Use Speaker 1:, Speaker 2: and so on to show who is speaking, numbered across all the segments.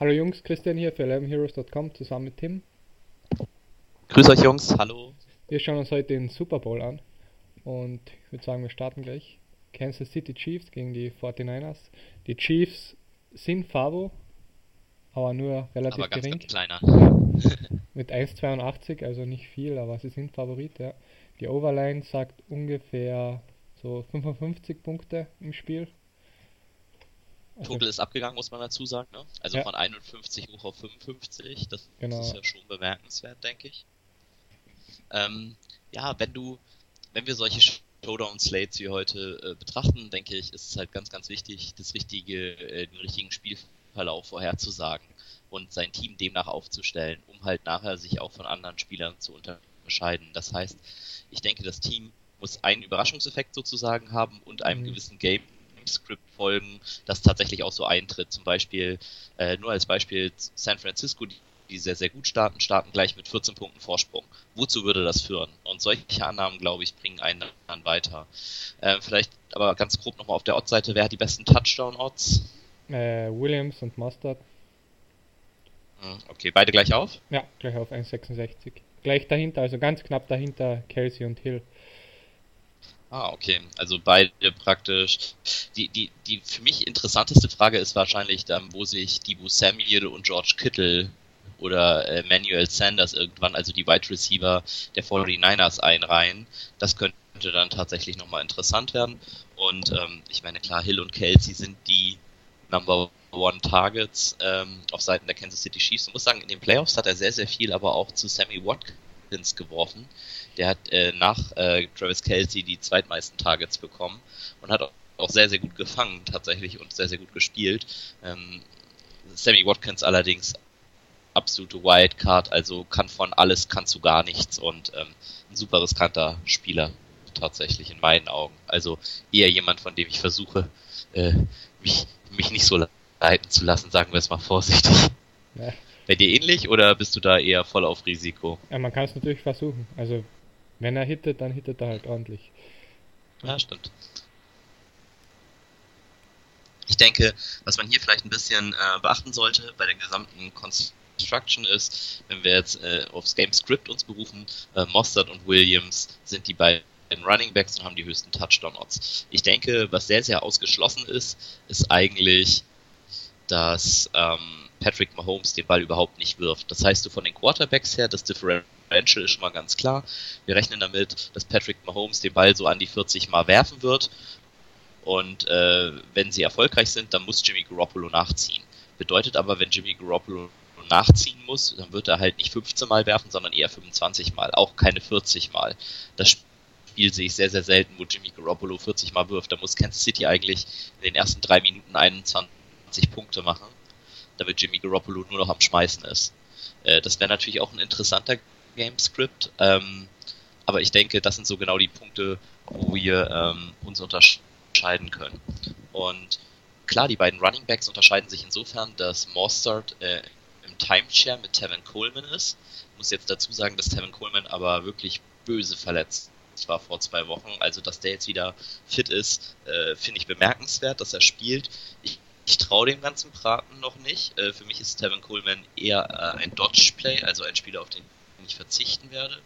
Speaker 1: Hallo Jungs, Christian hier für 11heroes.com zusammen mit Tim.
Speaker 2: Grüß euch Jungs, hallo.
Speaker 1: Wir schauen uns heute den Super Bowl an und ich würde sagen, wir starten gleich. Kansas City Chiefs gegen die 49ers. Die Chiefs sind Favo, aber nur relativ
Speaker 2: aber ganz,
Speaker 1: gering.
Speaker 2: Ganz kleiner.
Speaker 1: Ja. Mit 1,82, also nicht viel, aber sie sind Favorit, ja. Die Overline sagt ungefähr so 55 Punkte im Spiel.
Speaker 2: Total ist abgegangen, muss man dazu sagen. Ne? Also
Speaker 1: Ja.
Speaker 2: von 51 hoch auf 55. Das
Speaker 1: Genau.
Speaker 2: ist ja schon bemerkenswert, denke ich. Ähm, ja, wenn du, wenn wir solche Showdown-Slates wie heute äh, betrachten, denke ich, ist es halt ganz, ganz wichtig, das richtige, äh, den richtigen Spielverlauf vorherzusagen und sein Team demnach aufzustellen, um halt nachher sich auch von anderen Spielern zu unterscheiden. Das heißt, ich denke, das Team muss einen Überraschungseffekt sozusagen haben und einem
Speaker 1: Mhm.
Speaker 2: gewissen Game Script folgen, das tatsächlich auch so eintritt. Zum Beispiel, äh, nur als Beispiel San Francisco, die, die sehr, sehr gut starten, starten gleich mit 14 Punkten Vorsprung. Wozu würde das führen? Und solche Annahmen, glaube ich, bringen einen dann weiter. Äh, vielleicht aber ganz grob nochmal auf der Odds-Seite, wer hat die besten Touchdown-Odds?
Speaker 1: äh, Williams und Mustard,
Speaker 2: Hm, Okay, beide gleich auf?
Speaker 1: ja, gleich auf 1,66. Gleich dahinter, also ganz knapp dahinter Kelsey und Hill.
Speaker 2: Ah, okay. Also beide praktisch. Die, die, die für mich interessanteste Frage ist wahrscheinlich dann, wo sich Debo Samuel und George Kittle oder äh, Manuel Sanders irgendwann, also die Wide Receiver der 49ers einreihen. Das könnte dann tatsächlich nochmal interessant werden. Und ähm, ich meine, klar, Hill und Kelsey sind die Number One Targets ähm, auf Seiten der Kansas City Chiefs. Ich muss sagen, in den Playoffs hat er sehr, sehr viel aber auch zu Sammy Watkins geworfen. Der hat äh, nach äh, Travis Kelsey die zweitmeisten Targets bekommen und hat auch sehr, sehr gut gefangen tatsächlich und sehr, sehr gut gespielt. Ähm, Sammy Watkins allerdings absolute Wildcard, also kann von alles, kann zu gar nichts und ähm, ein super riskanter Spieler tatsächlich in meinen Augen. Also eher jemand, von dem ich versuche, äh, mich, mich nicht so leiten zu lassen, sagen wir es mal vorsichtig.
Speaker 1: Ja.
Speaker 2: Bei dir ähnlich oder bist du da eher voll auf Risiko?
Speaker 1: Ja, man kann es natürlich versuchen. Also, wenn er hittet, dann hittet er halt ordentlich.
Speaker 2: Ja, stimmt. Ich denke, was man hier vielleicht ein bisschen äh, beachten sollte bei der gesamten Construction ist, wenn wir jetzt äh, aufs Game Script uns berufen, äh, Mostert und Williams sind die beiden Running Backs und haben die höchsten Touchdown-Odds. Ich denke, was sehr, sehr ausgeschlossen ist, ist eigentlich, dass ähm, Patrick Mahomes den Ball überhaupt nicht wirft. Das heißt, du von den Quarterbacks her, das Differential ist schon mal ganz klar. Wir rechnen damit, dass Patrick Mahomes den Ball so an die 40 Mal werfen wird. Und äh, wenn sie erfolgreich sind, dann muss Jimmy Garoppolo nachziehen. Bedeutet aber, wenn Jimmy Garoppolo nachziehen muss, dann wird er halt nicht 15 Mal werfen, sondern eher 25 Mal, auch keine 40 Mal. Das Spiel sehe ich sehr, sehr selten, wo Jimmy Garoppolo 40 Mal wirft. Da muss Kansas City eigentlich in den ersten drei Minuten 21 Punkte machen, damit Jimmy Garoppolo nur noch am Schmeißen ist. Äh, das wäre natürlich auch ein interessanter Game Script, ähm, aber ich denke, das sind so genau die Punkte, wo wir ähm, uns unterscheiden können. Und klar, die beiden Running Backs unterscheiden sich insofern, dass Mostert äh, im Timeshare mit Tevin Coleman ist. Ich muss jetzt dazu sagen, dass Tevin Coleman aber wirklich böse verletzt war vor zwei Wochen. Also, dass der jetzt wieder fit ist, äh, finde ich bemerkenswert, dass er spielt. Ich, ich traue dem ganzen Braten noch nicht. Äh, für mich ist Tevin Coleman eher äh, ein Dodge-Play, also ein Spieler, auf den ich verzichten werde.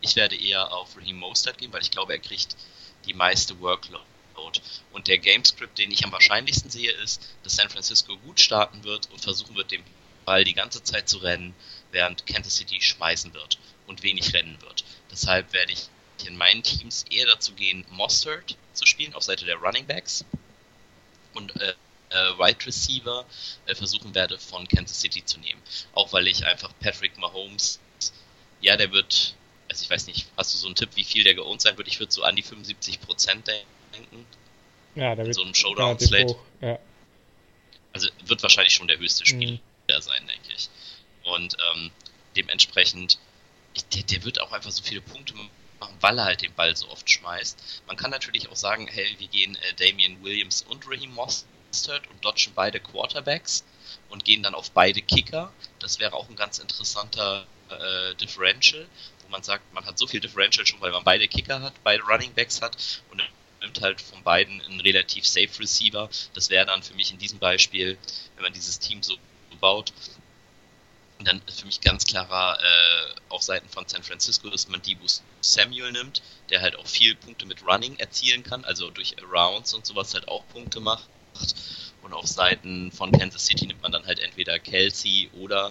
Speaker 2: Ich werde eher auf Raheem Mostert gehen, weil ich glaube, er kriegt die meiste Workload. Und der Gamescript, den ich am wahrscheinlichsten sehe, ist, dass San Francisco gut starten wird und versuchen wird, den Ball die ganze Zeit zu rennen, während Kansas City schmeißen wird und wenig rennen wird. Deshalb werde ich in meinen Teams eher dazu gehen, Mostert zu spielen auf Seite der Running Backs und äh, äh, Wide Receiver äh, versuchen werde von Kansas City zu nehmen. Auch weil ich einfach Patrick Mahomes, ja, der wird, also ich weiß nicht, hast du so einen Tipp, wie viel der geowned sein wird? Ich würde so an die 75% denken.
Speaker 1: Ja, der
Speaker 2: In
Speaker 1: wird
Speaker 2: so einem
Speaker 1: relativ
Speaker 2: Showdown-Slate.
Speaker 1: Ja.
Speaker 2: Also wird wahrscheinlich schon der höchste Spieler
Speaker 1: Mhm.
Speaker 2: sein, denke ich. Und ähm, dementsprechend, ich, der, der wird auch einfach so viele Punkte machen, weil er halt den Ball so oft schmeißt. Man kann natürlich auch sagen, hey, wir gehen äh, Damian Williams und Raheem Mostert und dodgen beide Quarterbacks und gehen dann auf beide Kicker. Das wäre auch ein ganz interessanter äh, Differential, wo man sagt, man hat so viel Differential schon, weil man beide Kicker hat, beide Running Backs hat und nimmt halt von beiden einen relativ safe Receiver. Das wäre dann für mich in diesem Beispiel, wenn man dieses Team so. Und dann für mich ganz klarer äh, auf Seiten von San Francisco, dass man Dibus Samuel nimmt, der halt auch viel Punkte mit Running erzielen kann, also durch Arounds und sowas halt auch Punkte macht. Und auf Seiten von Kansas City nimmt man dann halt entweder Kelsey oder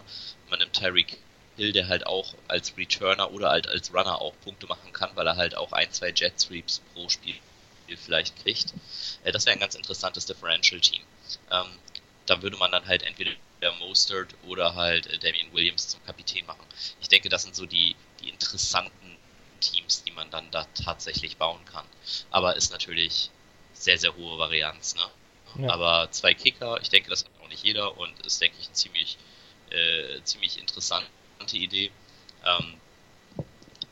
Speaker 2: man nimmt Tyreek Hill, der halt auch als Returner oder halt als Runner auch Punkte machen kann, weil er halt auch ein, zwei Jet Sweeps pro Spiel vielleicht kriegt. Äh, das wäre ein ganz interessantes Differential-Team. Ähm, da würde man dann halt entweder Mostert oder halt äh, Damian Williams zum Kapitän machen. Ich denke, das sind so die, die interessanten Teams, die man dann da tatsächlich bauen kann. Aber ist natürlich sehr, sehr hohe Varianz, ne? Ja. Aber zwei Kicker, ich denke, das hat auch nicht jeder und ist, denke ich, ziemlich, äh, ziemlich interessante Idee. Ähm,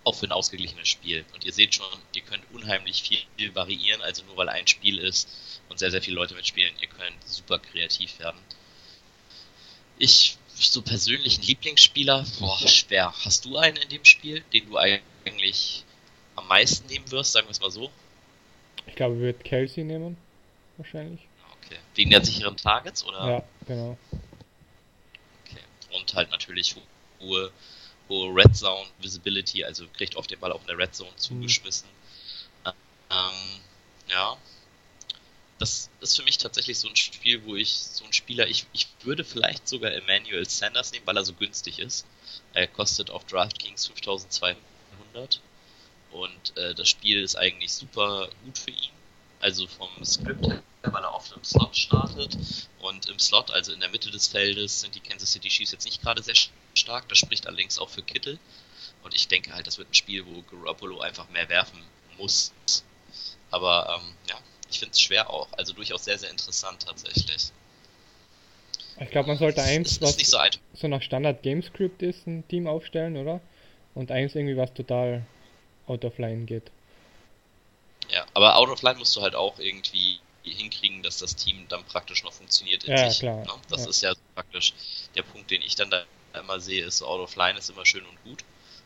Speaker 2: auch für ein ausgeglichenes Spiel. Und ihr seht schon, ihr könnt unheimlich viel variieren, also nur weil ein Spiel ist und sehr, sehr viele Leute mitspielen, ihr könnt super kreativ werden. Ich, so persönlichen Lieblingsspieler, boah, schwer. Hast du einen in dem Spiel, den du eigentlich am meisten nehmen wirst, sagen wir es mal so?
Speaker 1: Ich glaube, wir wird Kelsey nehmen, wahrscheinlich.
Speaker 2: Okay. Wegen der sicheren Targets, oder?
Speaker 1: Ja, genau.
Speaker 2: Okay. Und halt natürlich hohe hohe Red Zone Visibility, also kriegt oft den Ball auch in der Red Zone zugeschmissen. Mhm. Ähm, ja. Das ist für mich tatsächlich so ein Spiel, wo ich so ein Spieler, ich, ich würde vielleicht sogar Emmanuel Sanders nehmen, weil er so günstig ist. Er kostet auf DraftKings 5200 und äh, das Spiel ist eigentlich super gut für ihn. Also vom Skript her, weil er oft im Slot startet und im Slot, also in der Mitte des Feldes, sind die Kansas City Chiefs jetzt nicht gerade sehr stark. Das spricht allerdings auch für Kittel. Und ich denke halt, das wird ein Spiel, wo Garoppolo einfach mehr werfen muss. Aber ähm, ja, ich finde es schwer auch. Also durchaus sehr, sehr interessant tatsächlich.
Speaker 1: Ich glaube, man sollte eins, ist, was ist so, so, nach Standard Gamescript ist, ein Team aufstellen, oder? Und eins irgendwie, was total out of line geht.
Speaker 2: Ja, aber out of line musst du halt auch irgendwie hinkriegen, dass das Team dann praktisch noch funktioniert in
Speaker 1: ja,
Speaker 2: sich.
Speaker 1: Klar.
Speaker 2: Ne? Das
Speaker 1: ja.
Speaker 2: ist ja praktisch der Punkt, den ich dann da immer sehe, ist out of line ist immer schön und gut,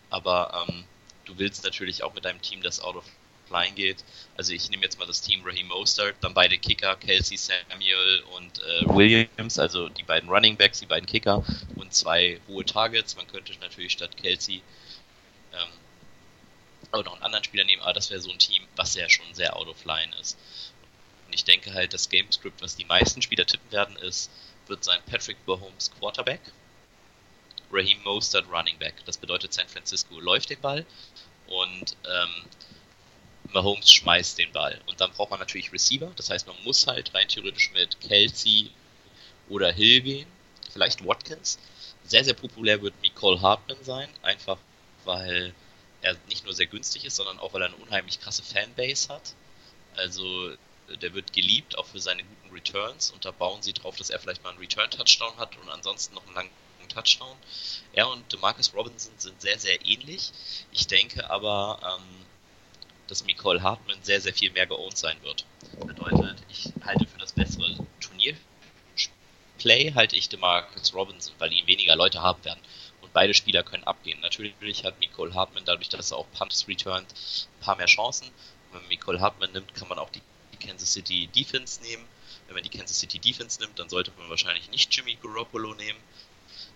Speaker 2: aber ähm, du willst natürlich auch mit deinem Team, das out of line geht. Also ich nehme jetzt mal das Team Raheem Mostert, dann beide Kicker, Kelsey Samuel und äh, Williams, also die beiden Running Backs, die beiden Kicker und zwei hohe Targets. Man könnte natürlich statt Kelsey ähm, aber noch einen anderen Spieler nehmen, aber das wäre so ein Team, was ja schon sehr out of line ist. Und ich denke halt, das Gamescript, was die meisten Spieler tippen werden, ist, wird sein Patrick Mahomes Quarterback, Raheem Mostert Running Back. Das bedeutet, San Francisco läuft den Ball und ähm, Mahomes schmeißt den Ball. Und dann braucht man natürlich Receiver. Das heißt, man muss halt rein theoretisch mit Kelsey oder Hill gehen. Vielleicht Watkins. Sehr, sehr populär wird Nicole Hartman sein. Einfach weil er nicht nur sehr günstig ist, sondern auch weil er eine unheimlich krasse Fanbase hat. Also der wird geliebt, auch für seine guten Returns. Und da bauen sie drauf, dass er vielleicht mal einen Return-Touchdown hat und ansonsten noch einen langen Touchdown. Er und Demarcus Robinson sind sehr, sehr ähnlich. Ich denke aber, ähm, dass Nicole Hartman sehr, sehr viel mehr geowned sein wird. Bedeutet, ich halte für das bessere Turnierplay, halte ich Demarcus Robinson, weil ihn weniger Leute haben werden. Und beide Spieler können abgehen. Natürlich hat Nicole Hartman, dadurch, dass er auch Punts returnt, ein paar mehr Chancen. Wenn man Nicole Hartman nimmt, kann man auch die Kansas City Defense nehmen. Wenn man die Kansas City Defense nimmt, dann sollte man wahrscheinlich nicht Jimmy Garoppolo nehmen.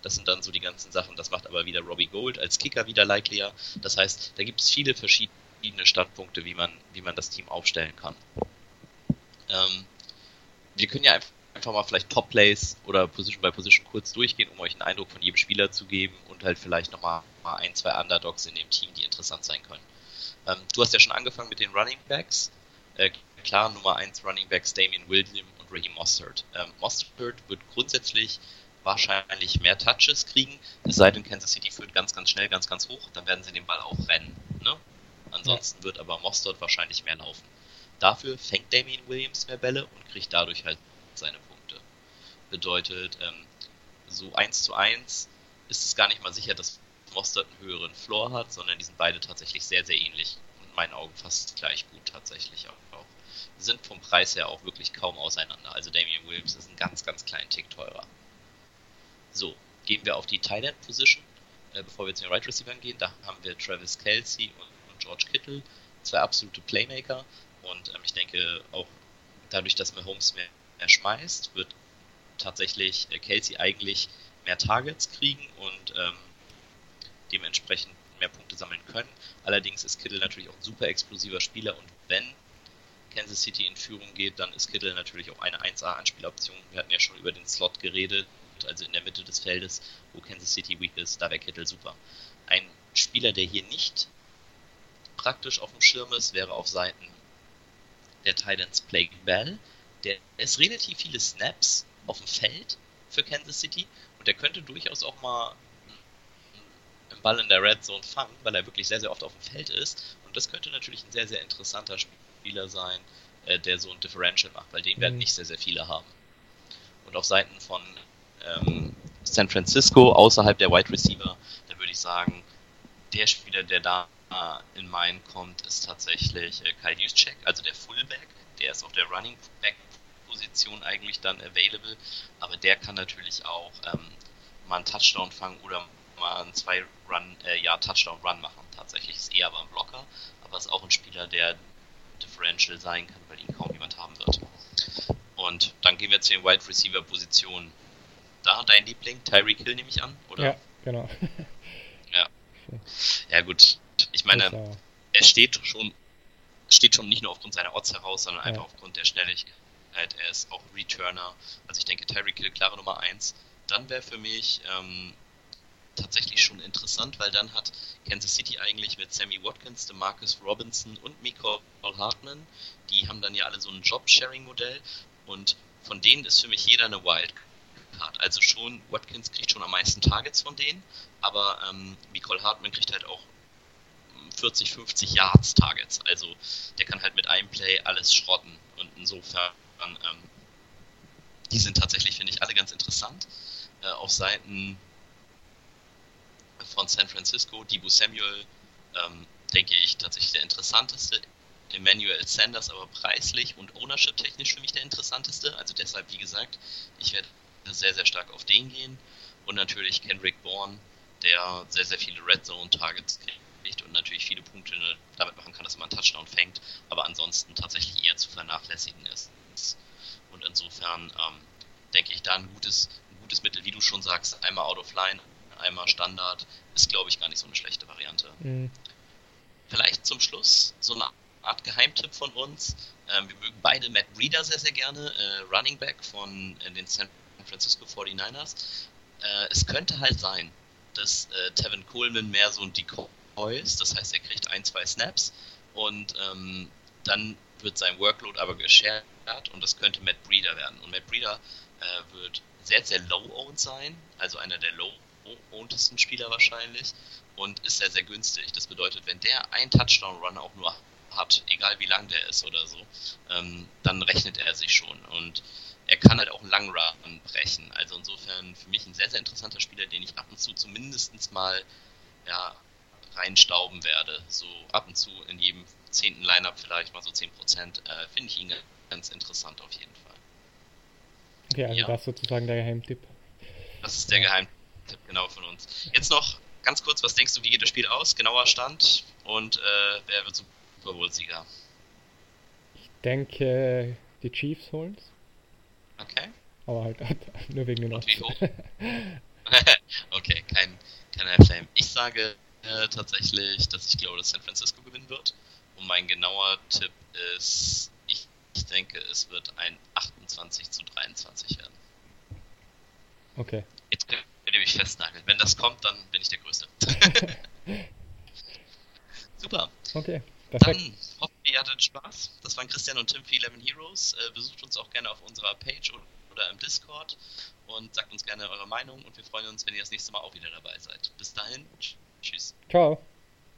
Speaker 2: Das sind dann so die ganzen Sachen. Das macht aber wieder Robbie Gold als Kicker wieder likelier. Das heißt, da gibt es viele verschiedene Standpunkte, wie man, wie man das Team aufstellen kann. Ähm, wir können ja einfach mal vielleicht Top Plays oder Position by Position kurz durchgehen, um euch einen Eindruck von jedem Spieler zu geben und halt vielleicht nochmal ein, zwei Underdogs in dem Team, die interessant sein können. Ähm, du hast ja schon angefangen mit den Running Backs. Äh, klar, Nummer 1 Running Backs Damian William und Raheem Mostert. Ähm, Mostert wird grundsätzlich wahrscheinlich mehr Touches kriegen, es sei denn, Kansas City führt ganz, ganz schnell, ganz, ganz hoch, dann werden sie den Ball auch rennen. Ne? Ansonsten wird aber Mostert wahrscheinlich mehr laufen. Dafür fängt Damien Williams mehr Bälle und kriegt dadurch halt seine Punkte. Bedeutet, ähm, so 1 zu 1 ist es gar nicht mal sicher, dass Mostert einen höheren Floor hat, sondern die sind beide tatsächlich sehr, sehr ähnlich und in meinen Augen fast gleich gut tatsächlich auch. Sind vom Preis her auch wirklich kaum auseinander. Also Damien Williams ist ein ganz, ganz kleinen Tick teurer. So, gehen wir auf die Tight End Position, äh, bevor wir zu den Right Receivers gehen. Da haben wir Travis Kelsey und, und George Kittle, zwei absolute Playmaker. Und ähm, ich denke auch dadurch, dass Mahomes mehr, mehr schmeißt, wird tatsächlich äh, Kelsey eigentlich mehr Targets kriegen und ähm, dementsprechend mehr Punkte sammeln können. Allerdings ist Kittle natürlich auch ein super explosiver Spieler und wenn Kansas City in Führung geht, dann ist Kittle natürlich auch eine 1A-Anspieloption. Wir hatten ja schon über den Slot geredet, also in der Mitte des Feldes, wo Kansas City weak ist, da wäre Kittle super. Ein Spieler, der hier nicht praktisch auf dem Schirm ist, wäre auf Seiten der Titans Blake Bell. Der ist relativ viele Snaps auf dem Feld für Kansas City und der könnte durchaus auch mal einen Ball in der Red Zone fangen, weil er wirklich sehr, sehr oft auf dem Feld ist. Und das könnte natürlich ein sehr, sehr interessanter Spieler sein, äh, der so ein Differential macht, weil den mhm. werden nicht sehr, sehr viele haben. Und auf Seiten von ähm, San Francisco, außerhalb der Wide Receiver, da würde ich sagen, der Spieler, der da in meinen kommt, ist tatsächlich äh, Kyle Juszczyk, also der Fullback. Der ist auf der Running Back Position eigentlich dann available, aber der kann natürlich auch ähm, mal einen Touchdown fangen oder mal einen zwei Run, äh, ja, Touchdown Run machen. Tatsächlich ist eher aber ein Blocker, aber ist auch ein Spieler, der Differential sein kann, weil ihn kaum jemand haben wird. Und dann gehen wir zu den Wide Receiver Positionen. Da dein Liebling, Tyreek Hill nehme ich an, oder?
Speaker 1: Ja, genau.
Speaker 2: ja. Ja gut, ich meine, er steht schon, steht schon nicht nur aufgrund seiner Odds heraus, sondern einfach ja. aufgrund der Schnelligkeit. Er ist auch Returner. Also ich denke, Tyreek Hill, klare Nummer 1. Dann wäre für mich ähm, tatsächlich schon interessant, weil dann hat Kansas City eigentlich mit Sammy Watkins, Marcus Robinson und Miko Hartman, die haben dann ja alle so ein Job-Sharing-Modell und von denen ist für mich jeder eine Wildcard. Also schon, Watkins kriegt schon am meisten Targets von denen, aber ähm, Nicole Hartman kriegt halt auch 40, 50 Yards Targets. Also der kann halt mit einem Play alles schrotten. Und insofern, ähm, die sind tatsächlich, finde ich, alle ganz interessant. Äh, auf Seiten von San Francisco, Debo Samuel, ähm, denke ich, tatsächlich der interessanteste. Emmanuel Sanders aber preislich und ownership-technisch für mich der interessanteste. Also deshalb, wie gesagt, ich werde sehr, sehr stark auf den gehen. Und natürlich Kendrick Bourne, der sehr, sehr viele Red Zone Targets kriegt und natürlich viele Punkte damit machen kann, dass man einen Touchdown fängt, aber ansonsten tatsächlich eher zu vernachlässigen ist. Und insofern ähm, denke ich, da ein gutes, ein gutes Mittel, wie du schon sagst, einmal out of line, einmal Standard, ist glaube ich gar nicht so eine schlechte Variante. Mhm. Vielleicht zum Schluss so eine Art Geheimtipp von uns. Ähm, wir mögen beide Matt Breeder sehr, sehr gerne, äh, Running Back von äh, den San Francisco 49ers. Äh, es könnte halt sein, dass äh, Tevin Coleman mehr so ein Decoy ist, das heißt, er kriegt ein, zwei Snaps und ähm, dann wird sein Workload aber geshared und das könnte Matt Breeder werden. Und Matt Breeder äh, wird sehr, sehr low-owned sein, also einer der low-ownedsten Spieler wahrscheinlich und ist sehr, sehr günstig. Das bedeutet, wenn der einen Touchdown-Run auch nur hat, egal wie lang der ist oder so, ähm, dann rechnet er sich schon. Und er kann halt auch einen langen Run brechen. Also insofern für mich ein sehr, sehr interessanter Spieler, den ich ab und zu zumindest mal ja, reinstauben werde. So ab und zu in jedem zehnten Lineup vielleicht mal so 10 Prozent. Äh, Finde ich ihn ganz interessant auf jeden Fall.
Speaker 1: Okay, also ja. das ist sozusagen der Geheimtipp.
Speaker 2: Das ist der Geheimtipp, genau von uns. Jetzt noch ganz kurz, was denkst du, wie geht das Spiel aus? Genauer Stand und äh, wer wird Super Bowl-Sieger?
Speaker 1: Ich denke, die Chiefs holen es.
Speaker 2: Okay.
Speaker 1: Aber halt nur wegen den
Speaker 2: Odds. okay, kein, kein Halftime. Ich sage äh, tatsächlich, dass ich glaube, dass San Francisco gewinnen wird. Und mein genauer Tipp ist, ich, ich denke, es wird ein 28 zu 23 werden.
Speaker 1: Okay.
Speaker 2: Jetzt könnt ihr mich festnageln. Wenn das kommt, dann bin ich der Größte. Super.
Speaker 1: Okay.
Speaker 2: Perfekt. Dann ihr hattet Spaß. Das waren Christian und Tim für 11 Heroes. Äh, besucht uns auch gerne auf unserer Page oder im Discord und sagt uns gerne eure Meinung und wir freuen uns, wenn ihr das nächste Mal auch wieder dabei seid. Bis dahin, tschüss.
Speaker 1: Ciao.